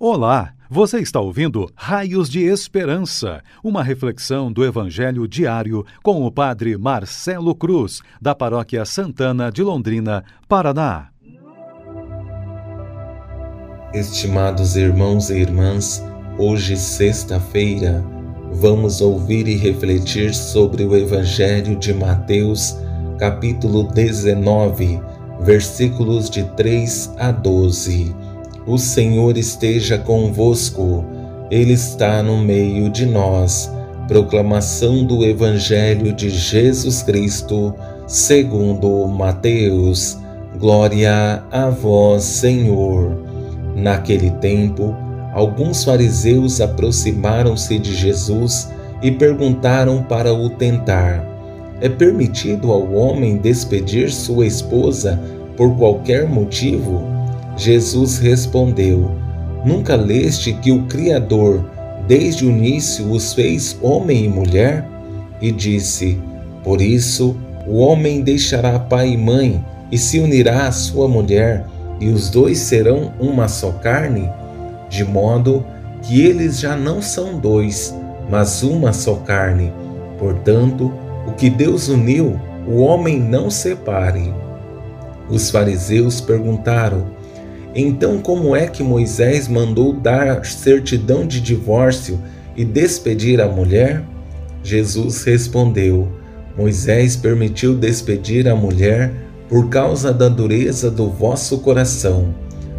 Olá, você está ouvindo Raios de Esperança, uma reflexão do Evangelho diário com o Padre Marcelo Cruz, da Paróquia Santana de Londrina, Paraná. Estimados irmãos e irmãs, hoje, sexta-feira, vamos ouvir e refletir sobre o Evangelho de Mateus, capítulo 19, versículos de 3 a 12 o Senhor esteja convosco, Ele está no meio de nós. Proclamação do Evangelho de Jesus Cristo, segundo Mateus. Glória a vós, Senhor. Naquele tempo, alguns fariseus aproximaram-se de Jesus e perguntaram para o tentar: É permitido ao homem despedir sua esposa por qualquer motivo? Jesus respondeu: Nunca leste que o Criador, desde o início, os fez homem e mulher? E disse: Por isso, o homem deixará pai e mãe e se unirá à sua mulher, e os dois serão uma só carne? De modo que eles já não são dois, mas uma só carne. Portanto, o que Deus uniu, o homem não separe. Os fariseus perguntaram: então, como é que Moisés mandou dar certidão de divórcio e despedir a mulher? Jesus respondeu: Moisés permitiu despedir a mulher por causa da dureza do vosso coração,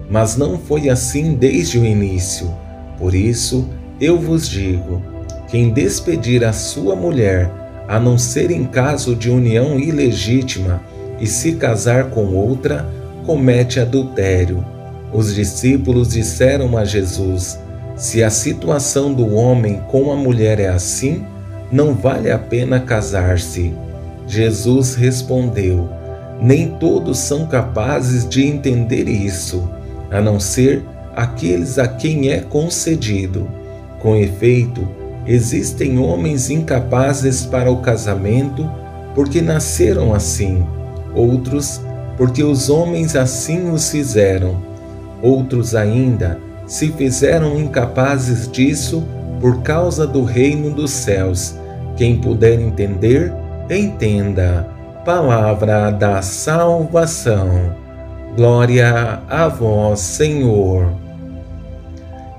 mas não foi assim desde o início. Por isso, eu vos digo: quem despedir a sua mulher, a não ser em caso de união ilegítima, e se casar com outra, comete adultério. Os discípulos disseram a Jesus: Se a situação do homem com a mulher é assim, não vale a pena casar-se. Jesus respondeu: Nem todos são capazes de entender isso, a não ser aqueles a quem é concedido. Com efeito, existem homens incapazes para o casamento porque nasceram assim, outros porque os homens assim os fizeram Outros ainda se fizeram incapazes disso por causa do reino dos céus. Quem puder entender, entenda. Palavra da salvação. Glória a vós, Senhor.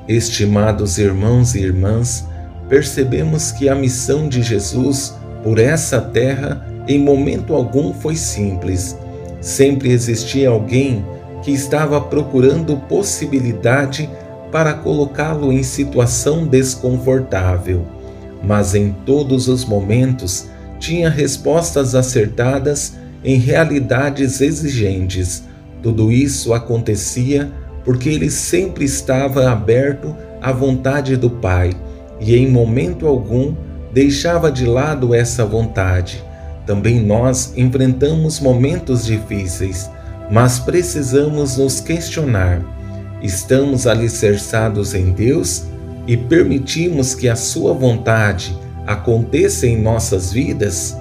Estimados irmãos e irmãs, percebemos que a missão de Jesus por essa terra em momento algum foi simples. Sempre existia alguém que estava procurando possibilidade para colocá-lo em situação desconfortável, mas em todos os momentos tinha respostas acertadas em realidades exigentes. Tudo isso acontecia porque ele sempre estava aberto à vontade do Pai e em momento algum deixava de lado essa vontade. Também nós enfrentamos momentos difíceis mas precisamos nos questionar: estamos alicerçados em Deus e permitimos que a Sua vontade aconteça em nossas vidas?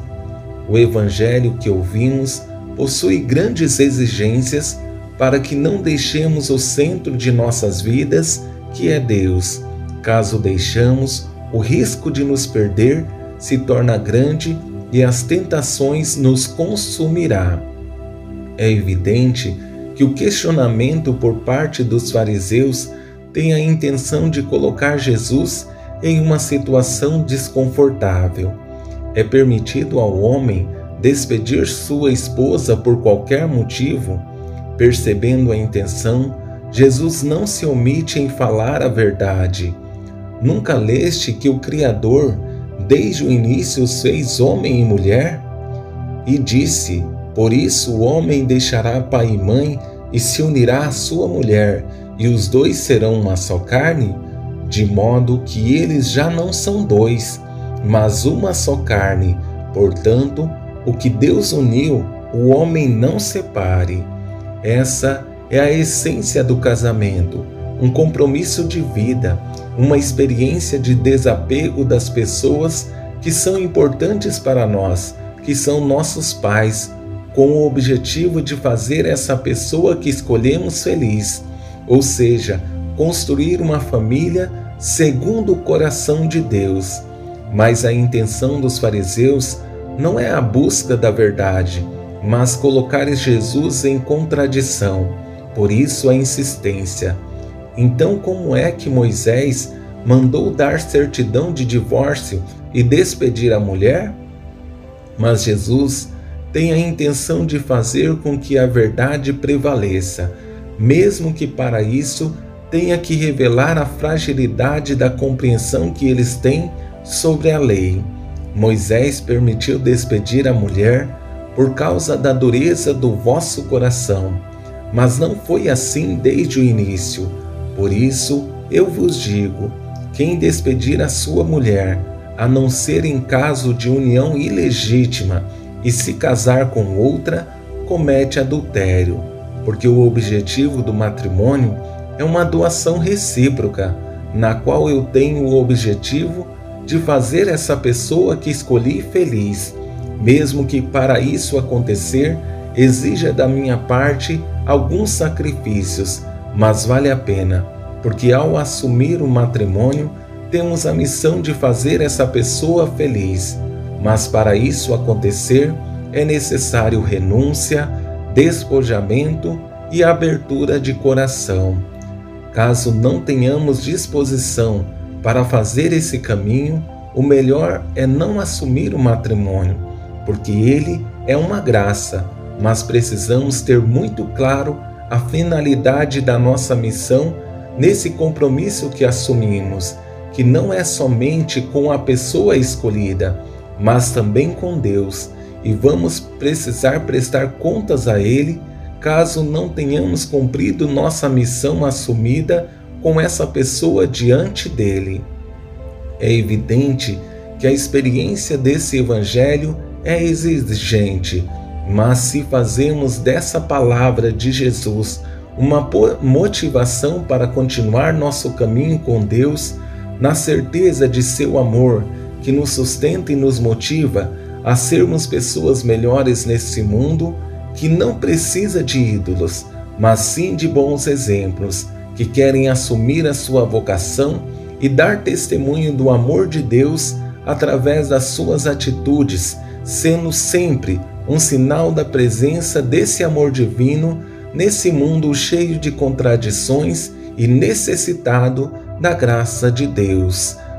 O Evangelho que ouvimos possui grandes exigências para que não deixemos o centro de nossas vidas, que é Deus. Caso deixamos, o risco de nos perder se torna grande e as tentações nos consumirá é evidente que o questionamento por parte dos fariseus tem a intenção de colocar Jesus em uma situação desconfortável. É permitido ao homem despedir sua esposa por qualquer motivo? Percebendo a intenção, Jesus não se omite em falar a verdade. Nunca leste que o Criador, desde o início, os fez homem e mulher? E disse: por isso o homem deixará pai e mãe e se unirá à sua mulher, e os dois serão uma só carne, de modo que eles já não são dois, mas uma só carne. Portanto, o que Deus uniu, o homem não separe. Essa é a essência do casamento, um compromisso de vida, uma experiência de desapego das pessoas que são importantes para nós, que são nossos pais, com o objetivo de fazer essa pessoa que escolhemos feliz, ou seja, construir uma família segundo o coração de Deus. Mas a intenção dos fariseus não é a busca da verdade, mas colocar Jesus em contradição. Por isso a insistência. Então, como é que Moisés mandou dar certidão de divórcio e despedir a mulher? Mas Jesus tem a intenção de fazer com que a verdade prevaleça, mesmo que para isso tenha que revelar a fragilidade da compreensão que eles têm sobre a lei. Moisés permitiu despedir a mulher por causa da dureza do vosso coração, mas não foi assim desde o início. Por isso eu vos digo: quem despedir a sua mulher, a não ser em caso de união ilegítima, e se casar com outra, comete adultério, porque o objetivo do matrimônio é uma doação recíproca, na qual eu tenho o objetivo de fazer essa pessoa que escolhi feliz, mesmo que para isso acontecer exija da minha parte alguns sacrifícios, mas vale a pena, porque ao assumir o matrimônio, temos a missão de fazer essa pessoa feliz. Mas para isso acontecer, é necessário renúncia, despojamento e abertura de coração. Caso não tenhamos disposição para fazer esse caminho, o melhor é não assumir o matrimônio, porque ele é uma graça, mas precisamos ter muito claro a finalidade da nossa missão nesse compromisso que assumimos, que não é somente com a pessoa escolhida, mas também com Deus, e vamos precisar prestar contas a Ele caso não tenhamos cumprido nossa missão assumida com essa pessoa diante dele. É evidente que a experiência desse Evangelho é exigente, mas se fazemos dessa palavra de Jesus uma motivação para continuar nosso caminho com Deus, na certeza de seu amor que nos sustenta e nos motiva a sermos pessoas melhores nesse mundo que não precisa de ídolos, mas sim de bons exemplos que querem assumir a sua vocação e dar testemunho do amor de Deus através das suas atitudes, sendo sempre um sinal da presença desse amor divino nesse mundo cheio de contradições e necessitado da graça de Deus.